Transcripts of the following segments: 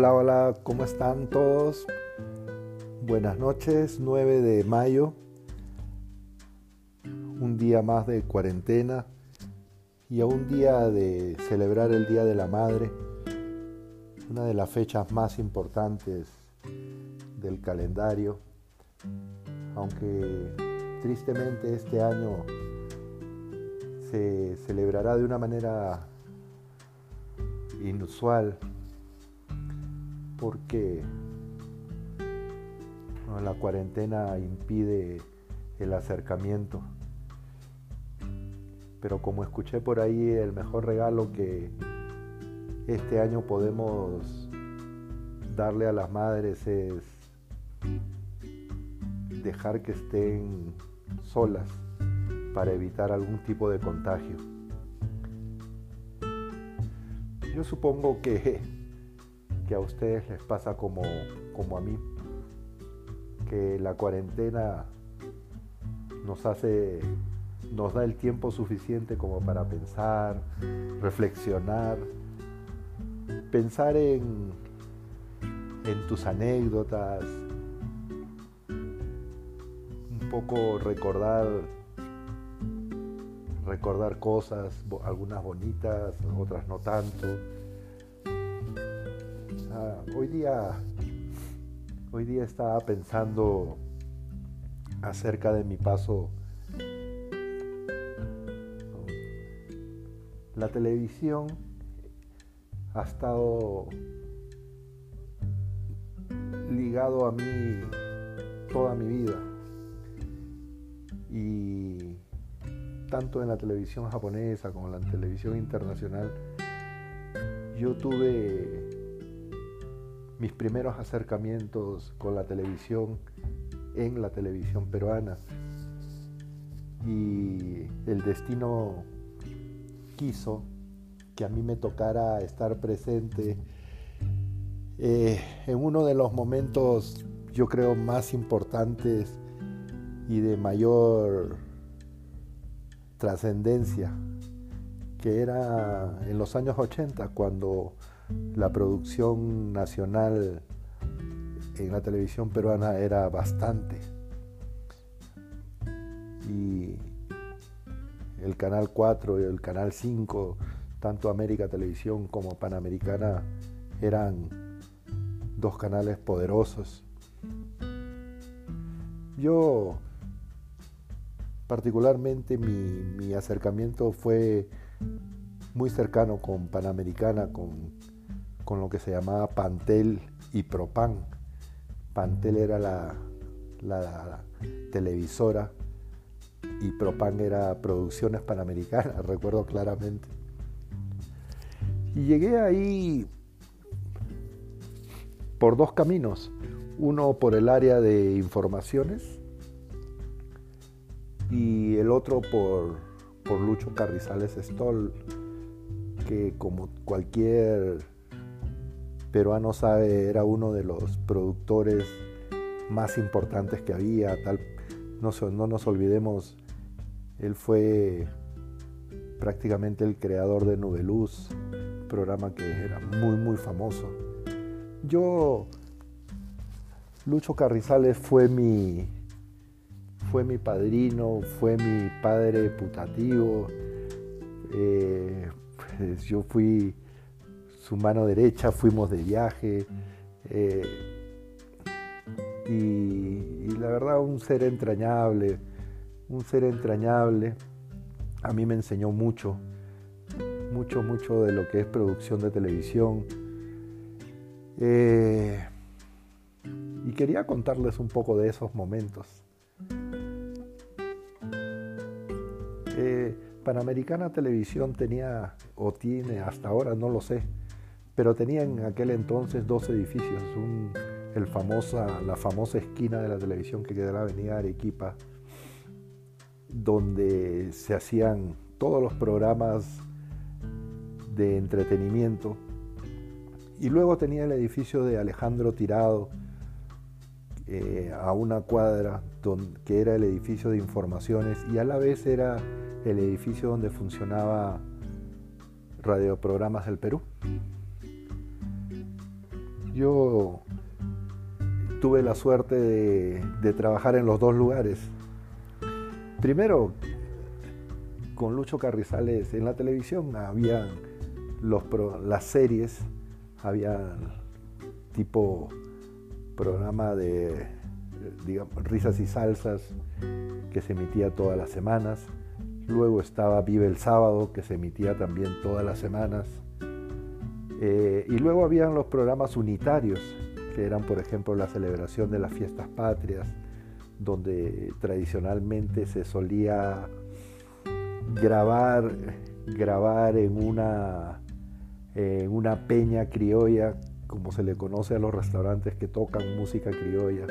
Hola, hola, ¿cómo están todos? Buenas noches, 9 de mayo, un día más de cuarentena y a un día de celebrar el Día de la Madre, una de las fechas más importantes del calendario, aunque tristemente este año se celebrará de una manera inusual porque la cuarentena impide el acercamiento. Pero como escuché por ahí, el mejor regalo que este año podemos darle a las madres es dejar que estén solas para evitar algún tipo de contagio. Yo supongo que que a ustedes les pasa como, como a mí, que la cuarentena nos hace, nos da el tiempo suficiente como para pensar, reflexionar, pensar en, en tus anécdotas, un poco recordar recordar cosas, algunas bonitas, otras no tanto hoy día, hoy día estaba pensando acerca de mi paso. La televisión ha estado ligado a mí toda mi vida. Y tanto en la televisión japonesa como en la televisión internacional, yo tuve mis primeros acercamientos con la televisión en la televisión peruana. Y el destino quiso que a mí me tocara estar presente eh, en uno de los momentos, yo creo, más importantes y de mayor trascendencia, que era en los años 80, cuando la producción nacional en la televisión peruana era bastante. Y el Canal 4 y el Canal 5, tanto América Televisión como Panamericana, eran dos canales poderosos. Yo, particularmente, mi, mi acercamiento fue muy cercano con Panamericana, con con lo que se llamaba Pantel y Propan. Pantel era la, televisora y Propan era Producciones Panamericanas, recuerdo claramente. Y llegué ahí por dos caminos. Uno por el área de informaciones y el otro por, por Lucho Carrizales Stoll, que como cualquier peruano sabe, era uno de los productores más importantes que había, tal, no, no nos olvidemos, él fue prácticamente el creador de Nubeluz, programa que era muy muy famoso. Yo, Lucho Carrizales fue mi, fue mi padrino, fue mi padre putativo. Eh, pues yo fui su mano derecha, fuimos de viaje. Eh, y, la verdad, un ser entrañable, un ser entrañable. A mí me enseñó mucho, mucho, mucho de lo que es producción de televisión. Eh, y quería contarles un poco de esos momentos. Eh, Panamericana Televisión tenía, o tiene hasta ahora, no lo sé, pero tenía en aquel entonces dos edificios, el famosa, la famosa esquina de la televisión que queda en la avenida Arequipa, donde se hacían todos los programas de entretenimiento, y luego tenía el edificio de Alejandro Tirado, eh, a una cuadra, que era el edificio de informaciones, y a la vez era el edificio donde funcionaba Radioprogramas del Perú. Yo tuve la suerte de, trabajar en los dos lugares. Primero, con Lucho Carrizales en la televisión había los las series, había tipo programa de risas y salsas que se emitía todas las semanas. Luego estaba Vive el Sábado, que se emitía también todas las semanas. Eh, y luego habían los programas unitarios, que eran, por ejemplo, la celebración de las fiestas patrias, donde tradicionalmente se solía grabar, grabar en una, en una peña criolla, como se le conoce a los restaurantes que tocan música criolla.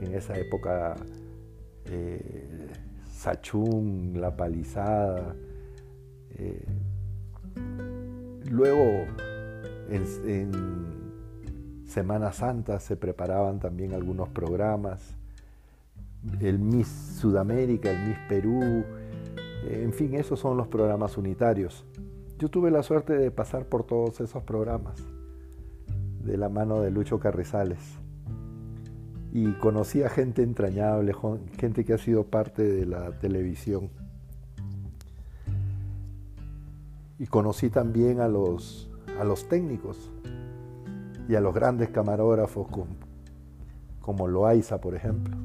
En esa época, eh, Sachún, La Palizada. Eh, luego, en, Semana Santa se preparaban también algunos programas. El Miss Sudamérica, el Miss Perú, en fin, esos son los programas unitarios. Yo tuve la suerte de pasar por todos esos programas de la mano de Lucho Carrizales y conocí a gente entrañable, gente que ha sido parte de la televisión. Y conocí también a los, a los técnicos y a los grandes camarógrafos como, Loaiza, por ejemplo.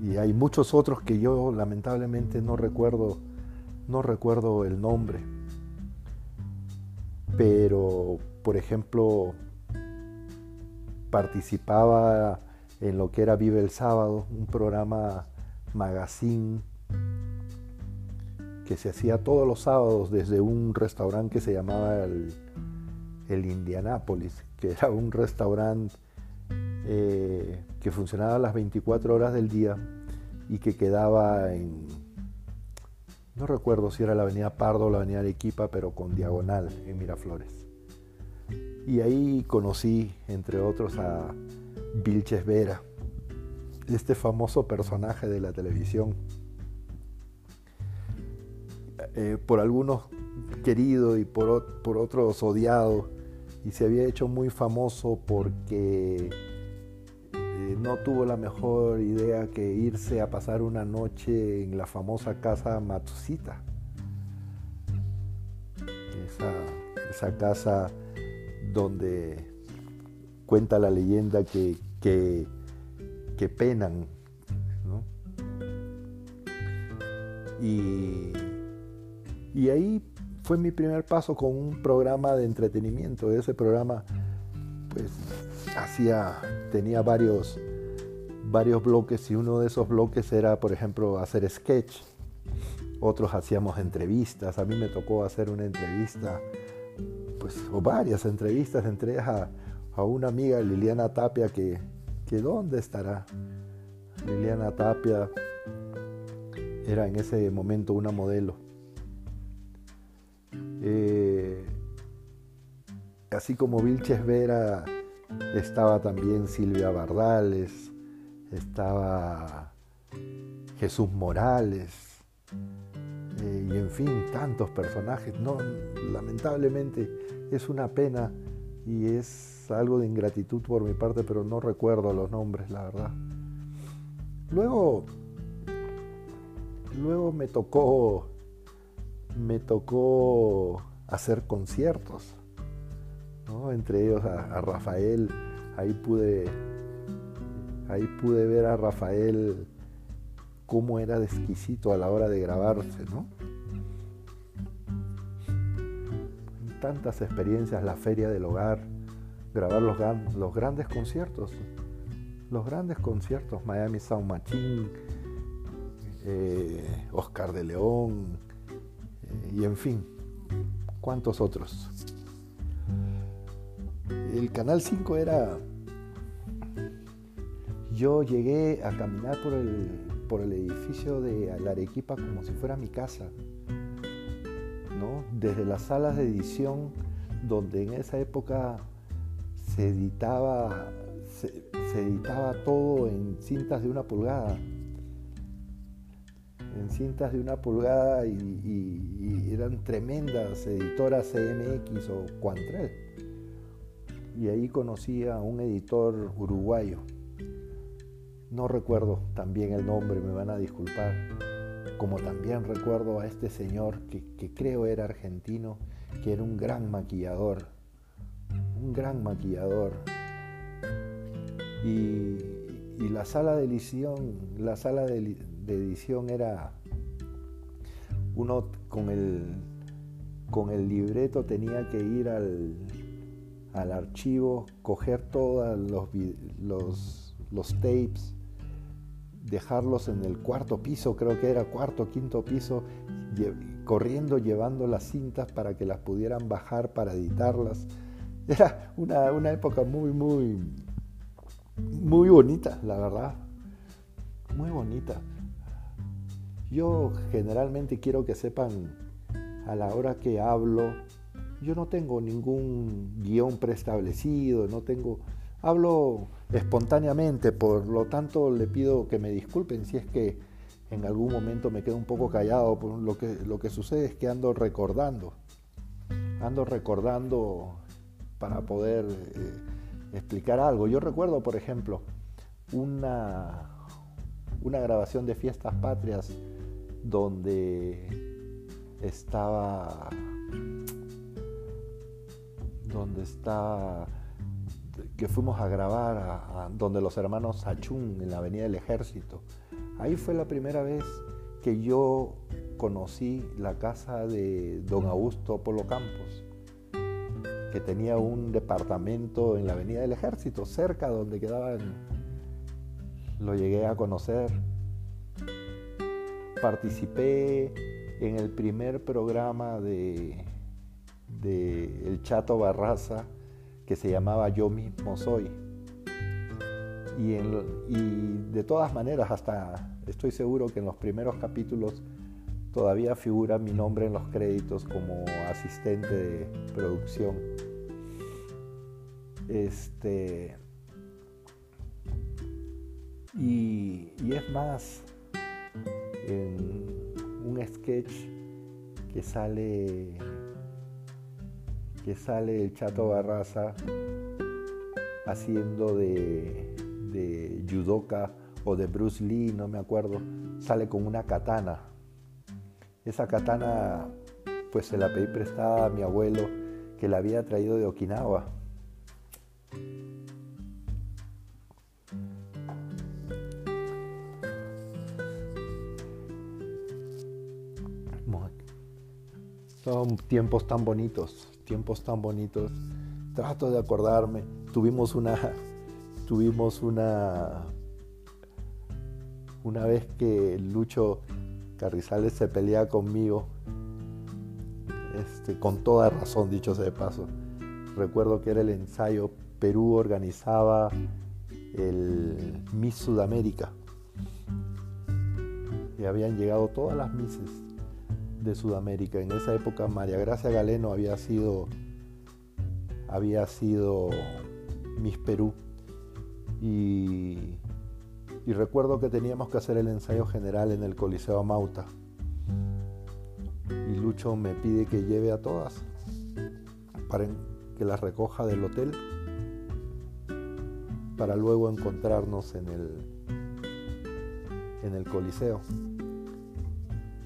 Y hay muchos otros que yo lamentablemente no recuerdo, no recuerdo el nombre. Pero, por ejemplo, participaba en lo que era Vive el Sábado, un programa magazine que se hacía todos los sábados desde un restaurante que se llamaba el, el Indianápolis, que era un restaurante eh, que funcionaba las 24 horas del día y que quedaba en, no recuerdo si era la avenida Pardo o la avenida Arequipa, pero con diagonal en Miraflores. Y ahí conocí, entre otros, a Vilches Vera, este famoso personaje de la televisión. Eh, por algunos querido y por, por otros odiado, y se había hecho muy famoso porque eh, no tuvo la mejor idea que irse a pasar una noche en la famosa casa Matsushita. Esa, casa donde cuenta la leyenda que, que, penan. Y, y ahí fue mi primer paso con un programa de entretenimiento. Ese programa pues hacía, tenía varios, varios bloques y uno de esos bloques era, por ejemplo, hacer sketch. Otros hacíamos entrevistas. A mí me tocó hacer una entrevista pues, o varias entrevistas, entre ellas a, una amiga, Liliana Tapia, que, que ¿dónde estará? Liliana Tapia era en ese momento una modelo. Eh, así como Vilches Vera, estaba también Silvia Bardales, estaba Jesús Morales, eh, y en fin, tantos personajes. No, lamentablemente es una pena y es algo de ingratitud por mi parte, pero no recuerdo los nombres, la verdad. Luego, luego me tocó, me tocó hacer conciertos, entre ellos a, Rafael. Ahí pude, ahí pude ver a Rafael cómo era de exquisito a la hora de grabarse, ¿no? Tantas experiencias, la feria del hogar, grabar los, grandes conciertos, los grandes conciertos, Miami Sound Machine, eh, Oscar de León, y en fin, cuántos otros. El Canal 5 era... Yo llegué a caminar por el por el edificio de la Arequipa como si fuera mi casa. ¿no? Desde las salas de edición, donde en esa época se editaba, se, editaba todo en cintas de una pulgada. En cintas de una pulgada y, eran tremendas editoras CMX o Quantrell. y ahí conocí a un editor uruguayo. No recuerdo también el nombre, me van a disculpar. Como también recuerdo a este señor que, que creo era argentino, que era un gran maquillador, un gran maquillador. Y, la sala de edición, la sala de, edición era uno con el, con el libreto tenía que ir al, al archivo, coger todos los, los, los, tapes, dejarlos en el cuarto piso, creo que era cuarto, quinto piso, corriendo llevando las cintas para que las pudieran bajar para editarlas. Era una, una época muy, muy, muy bonita, la verdad. Muy bonita. Yo generalmente quiero que sepan a la hora que hablo, yo no tengo ningún guion preestablecido, no tengo, hablo espontáneamente, por lo tanto le pido que me disculpen si es que en algún momento me quedo un poco callado, lo que, lo que sucede es que ando recordando, ando recordando para poder eh, explicar algo. Yo recuerdo, por ejemplo, una, una grabación de Fiestas Patrias donde estaba donde está que fuimos a grabar a, donde los hermanos Achún en la Avenida del Ejército. Ahí fue la primera vez que yo conocí la casa de don Augusto Polo Campos, que tenía un departamento en la Avenida del Ejército, cerca donde quedaban. Lo llegué a conocer. Participé en el primer programa de de El Chato Barraza que se llamaba Yo mismo soy. Y, y de todas maneras, hasta estoy seguro que en los primeros capítulos todavía figura mi nombre en los créditos como asistente de producción. Este. Y, y, es más, en un sketch que sale que sale el Chato Barraza haciendo de, de judoka o de Bruce Lee, no me acuerdo, sale con una katana. Esa katana pues se la pedí prestada a mi abuelo que la había traído de Okinawa. Son tiempos tan bonitos tiempos tan bonitos. Trato de acordarme. Tuvimos una, tuvimos una, una vez que Lucho Carrizales se pelea conmigo, este, con toda razón, dicho sea de paso. Recuerdo que era el ensayo, Perú organizaba el Miss Sudamérica. Y habían llegado todas las Misses de Sudamérica. En esa época María Gracia Galeno había sido, había sido Miss Perú. Y, recuerdo que teníamos que hacer el ensayo general en el Coliseo Mauta. Y Lucho me pide que lleve a todas para que las recoja del hotel para luego encontrarnos en el, en el Coliseo.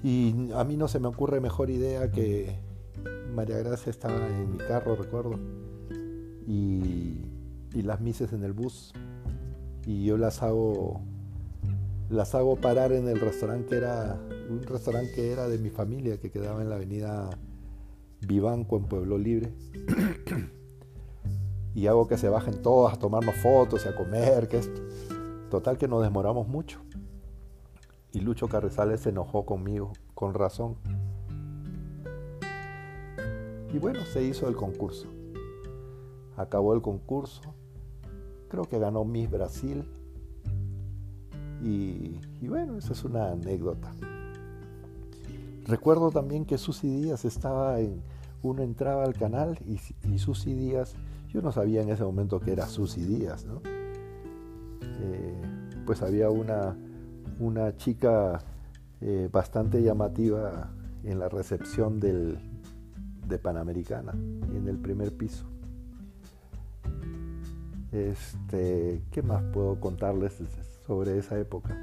Y a mí no se me ocurre mejor idea que María Gracia estaba en mi carro, recuerdo, y, las mises en el bus. Y yo las hago, las hago parar en el restaurante que era, un restaurante que era de mi familia, que quedaba en la avenida Vivanco, en Pueblo Libre. y hago que se bajen todas a tomarnos fotos y a comer, que esto. Total que nos demoramos mucho. Y Lucho Carrizales se enojó conmigo, con razón. Y bueno, se hizo el concurso. Acabó el concurso. Creo que ganó Miss Brasil. Y, bueno, esa es una anécdota. Recuerdo también que Susy Díaz estaba en... Uno entraba al canal y, y Díaz, yo no sabía en ese momento que era Susy Díaz, ¿no? Eh, pues había una una chica eh, bastante llamativa en la recepción del, de Panamericana, en el primer piso. Este, ¿Qué más puedo contarles sobre esa época?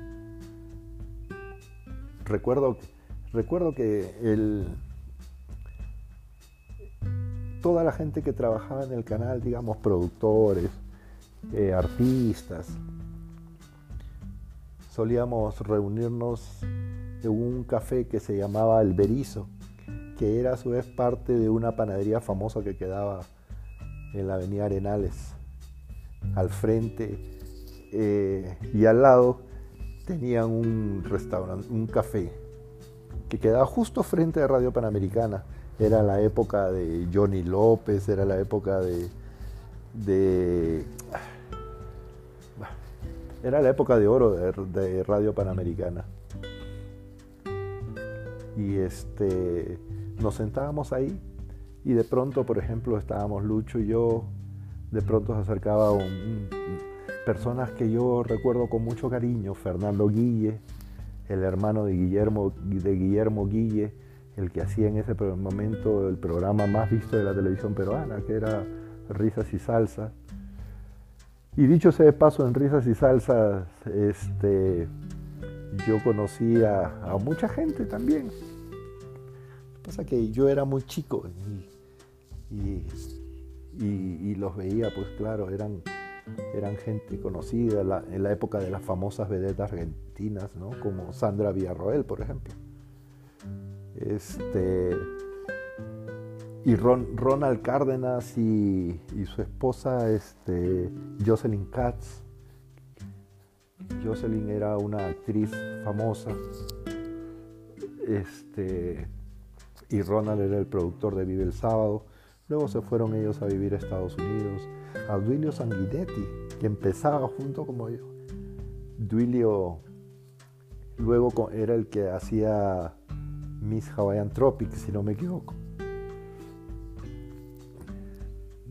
Recuerdo, recuerdo que el, toda la gente que trabajaba en el canal, digamos, productores, eh, artistas, solíamos reunirnos en un café que se llamaba El Berizo, que era a su vez parte de una panadería famosa que quedaba en la avenida Arenales. Al frente eh, y al lado tenían un restaurante, un café, que quedaba justo frente a Radio Panamericana. Era la época de Johnny López, era la época de, de era la época de oro de, Radio Panamericana. Y este, nos sentábamos ahí y de pronto, por ejemplo, estábamos Lucho y yo, de pronto se acercaba un, personas que yo recuerdo con mucho cariño, Fernando Guille, el hermano de Guillermo, de Guillermo Guille, el que hacía en ese momento el programa más visto de la televisión peruana, que era Risas y Salsa. Y dicho sea de paso, en Risas y Salsas, este, yo conocí a, mucha gente también. Pasa que yo era muy chico y, y, los veía, pues claro, eran, eran gente conocida en la época de las famosas vedetas argentinas, ¿no? como Sandra Villarroel, por ejemplo. Este, y Ronald Cárdenas y, su esposa este, Jocelyn Katz. Jocelyn era una actriz famosa. Este, y Ronald era el productor de Vive el Sábado. Luego se fueron ellos a vivir a Estados Unidos. A Duilio Sanguinetti, que empezaba junto como yo. Duilio luego era el que hacía Miss Hawaiian Tropics, si no me equivoco.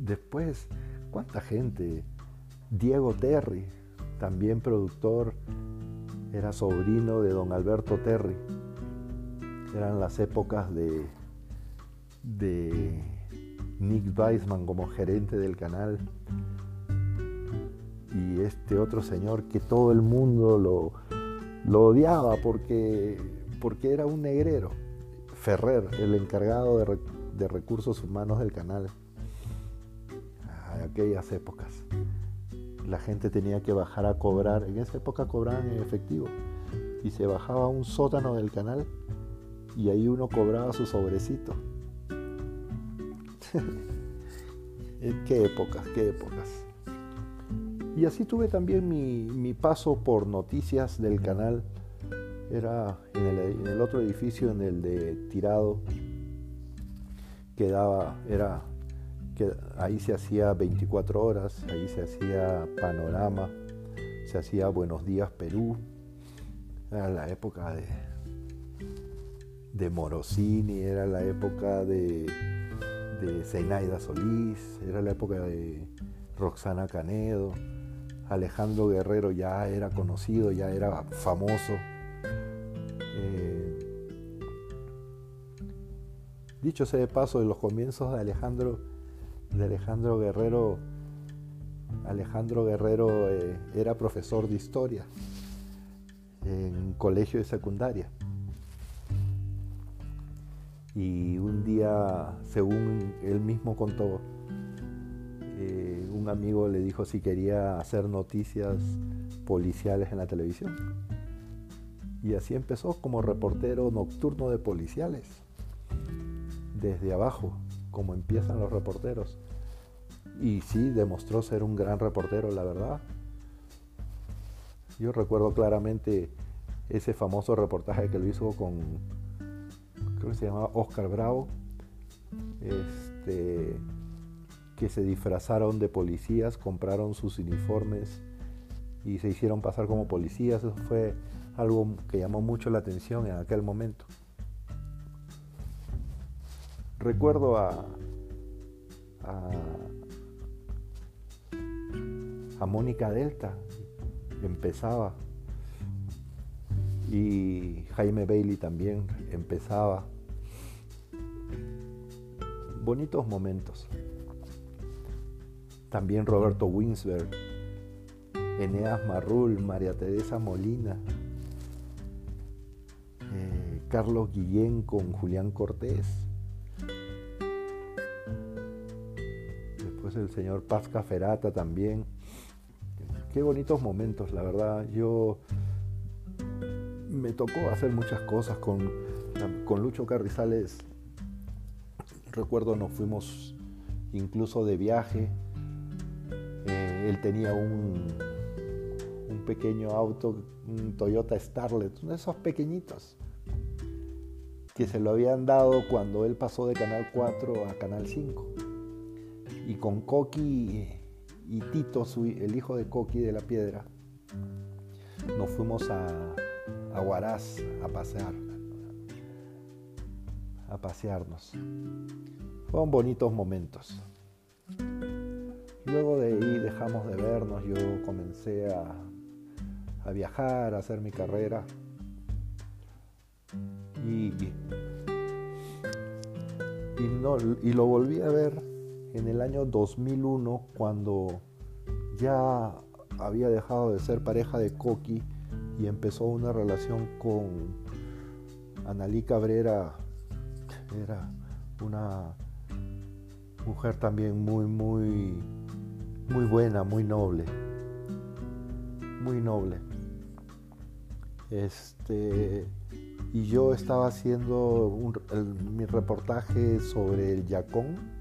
Después, ¿cuánta gente? Diego Terry, también productor, era sobrino de don Alberto Terry. Eran las épocas de, Nick Weisman como gerente del canal. Y este otro señor que todo el mundo lo, odiaba porque, porque era un negrero. Ferrer, el encargado de recursos humanos del canal aquellas épocas. La gente tenía que bajar a cobrar, en esa época cobraban en efectivo, y se bajaba a un sótano del canal y ahí uno cobraba su sobrecito. qué épocas, qué épocas. Y así tuve también mi, paso por noticias del canal. Era en el, en el, otro edificio, en el de Tirado, quedaba, era ahí se hacía 24 horas, ahí se hacía Panorama, se hacía Buenos Días Perú, era la época de, de Morosini, era la época de, de Zenaida Solís, era la época de Roxana Canedo, Alejandro Guerrero ya era conocido, ya era famoso. Eh, dicho sea de paso, en los comienzos de Alejandro Alejandro Guerrero. Alejandro Guerrero eh, era profesor de historia en colegio de secundaria. Y un día, según él mismo contó, eh, un amigo le dijo si quería hacer noticias policiales en la televisión. Y así empezó como reportero nocturno de policiales, desde abajo, como empiezan los reporteros. Y sí, demostró ser un gran reportero, la verdad. Yo recuerdo claramente ese famoso reportaje que lo hizo con, creo que se llamaba Oscar Bravo, este, que se disfrazaron de policías, compraron sus uniformes y se hicieron pasar como policías. Eso fue algo que llamó mucho la atención en aquel momento. Recuerdo a, a, Mónica Delta, empezaba, y Jaime Bailey también empezaba. Bonitos momentos. también Roberto Winsberg, Eneas Marrul, María Teresa Molina, eh, Carlos Guillén con Julián Cortés. Después el señor Paz Caferata también. Qué bonitos momentos, la verdad. Yo me tocó hacer muchas cosas con, con Lucho Carrizales. Recuerdo nos fuimos incluso de viaje. Eh, él tenía un, un pequeño auto, un Toyota Starlet, uno de esos pequeñitos, que se lo habían dado cuando él pasó de Canal 4 a Canal 5. Y con Coqui y Tito, el hijo de Coqui de la Piedra, nos fuimos a, a Huaraz a pasear, a pasearnos. Fueron bonitos momentos. Luego de ahí dejamos de vernos, yo comencé a, a viajar, a hacer mi carrera. Y, y, no, y lo volví a ver en el año 2001 cuando ya había dejado de ser pareja de Coqui y empezó una relación con Analí Cabrera. Era una mujer también muy, muy, muy buena, muy noble. Muy noble. Este, y yo estaba haciendo mi reportaje sobre el Yacón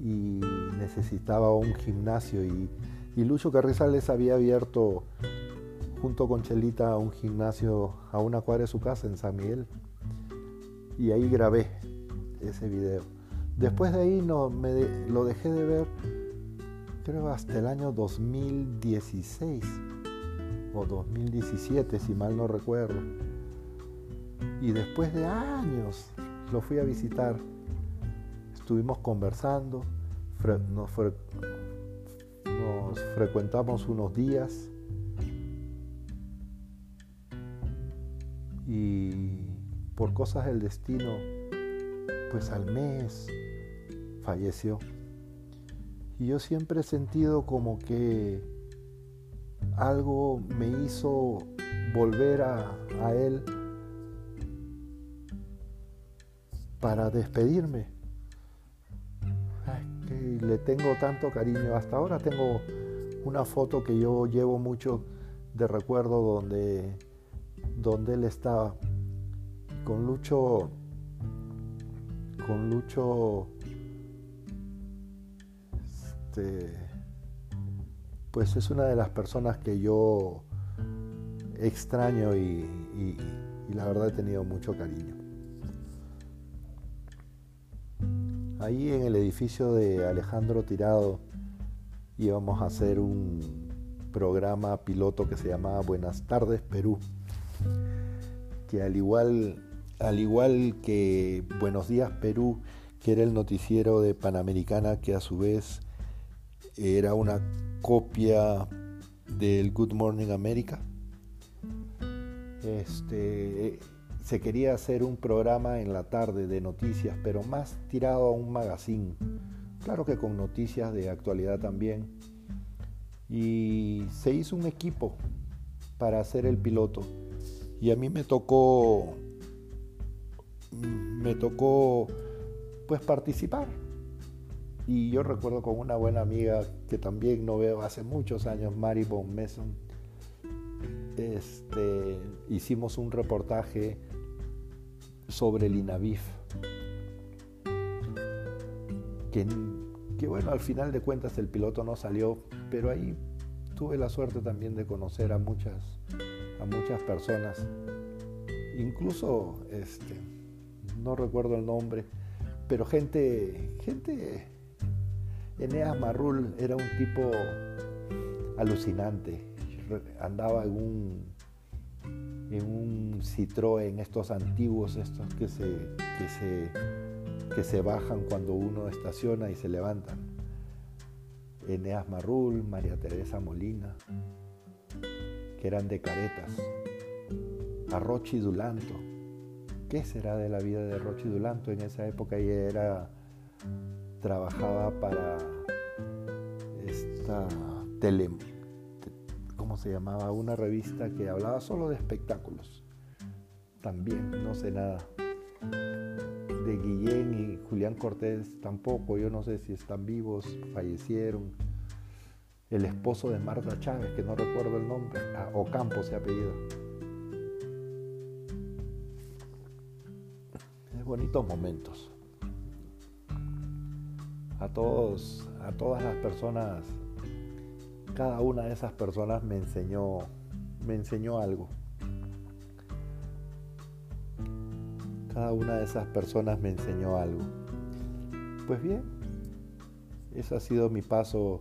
y necesitaba un gimnasio y, y Lucho Carrizales había abierto junto con Chelita un gimnasio a una cuadra de su casa en San Miguel y ahí grabé ese video. Después de ahí no, me lo dejé de ver creo hasta el año 2016 o 2017 si mal no recuerdo. Y después de años lo fui a visitar. Estuvimos conversando, nos, frecuentamos unos días y por cosas del destino, pues al mes falleció. Y yo siempre he sentido como que algo me hizo volver a, él para despedirme. Le tengo tanto cariño. Hasta ahora tengo una foto que yo llevo mucho de recuerdo donde, donde él estaba con Lucho, con Lucho, este, pues es una de las personas que yo extraño y, la verdad he tenido mucho cariño. Ahí en el edificio de Alejandro Tirado íbamos a hacer un programa piloto que se llamaba Buenas tardes Perú, que al igual, al igual que Buenos días Perú, que era el noticiero de Panamericana, que a su vez era una copia del Good Morning America. Este, se quería hacer un programa en la tarde de noticias, pero más tirado a un magazine. Claro que con noticias de actualidad también. Y se hizo un equipo para hacer el piloto. Y a mí me tocó me tocó pues participar y yo recuerdo con una buena amiga que también no veo hace muchos años, Mary Von Mason, este, hicimos un reportaje sobre el INAVIF. Que, bueno, al final de cuentas el piloto no salió, pero ahí tuve la suerte también de conocer a muchas, a muchas personas. Incluso, este, no recuerdo el nombre, pero gente, gente Eneas Marrul era un tipo alucinante. Andaba en un, en un Citroën, estos antiguos, estos que se, que se, que se bajan cuando uno estaciona y se levantan. Eneas Marrul, María Teresa Molina, que eran de caretas. A Rochi Dulanto. ¿Qué será de la vida de Rochi Dulanto? En esa época ella era trabajaba para esta tele, ¿cómo se llamaba? Una revista que hablaba solo de espectáculos. También, no sé nada. De Guillén y Julián Cortés tampoco, yo no sé si están vivos, fallecieron. El esposo de Marta Chávez, que no recuerdo el nombre, ah, Ocampo se apellido. Es bonitos momentos. A todos, a todas las personas cada una de esas personas me enseñó, me enseñó algo. Cada una de esas personas me enseñó algo. Pues bien, ese ha sido mi paso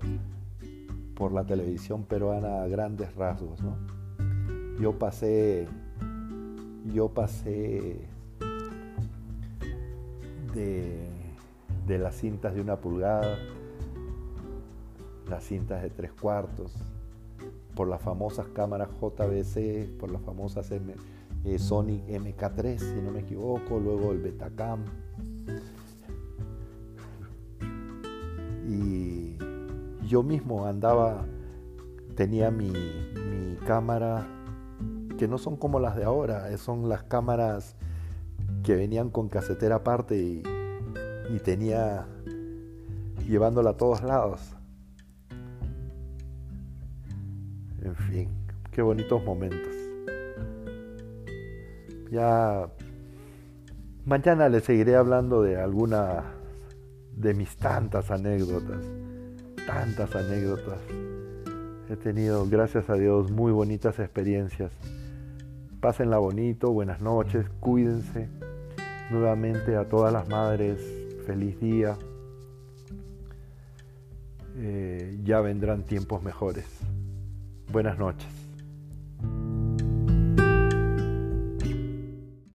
por la televisión peruana a grandes rasgos, ¿no? Yo pasé, yo pasé de, de las cintas de una pulgada las cintas de tres cuartos, por las famosas cámaras JVC, por las famosas M, eh, Sony MK3, si no me equivoco, luego el Betacam. Y yo mismo andaba, tenía mi, mi cámara, que no son como las de ahora, son las cámaras que venían con casetera aparte y tenía llevándola a todos lados. En fin, qué bonitos momentos. Ya mañana les seguiré hablando de alguna de mis tantas anécdotas, tantas anécdotas. He tenido, gracias a Dios, muy bonitas experiencias. Pásenla bonito, buenas noches, cuídense. Nuevamente a todas las madres, feliz día. Eh, ya vendrán tiempos mejores. Buenas noches.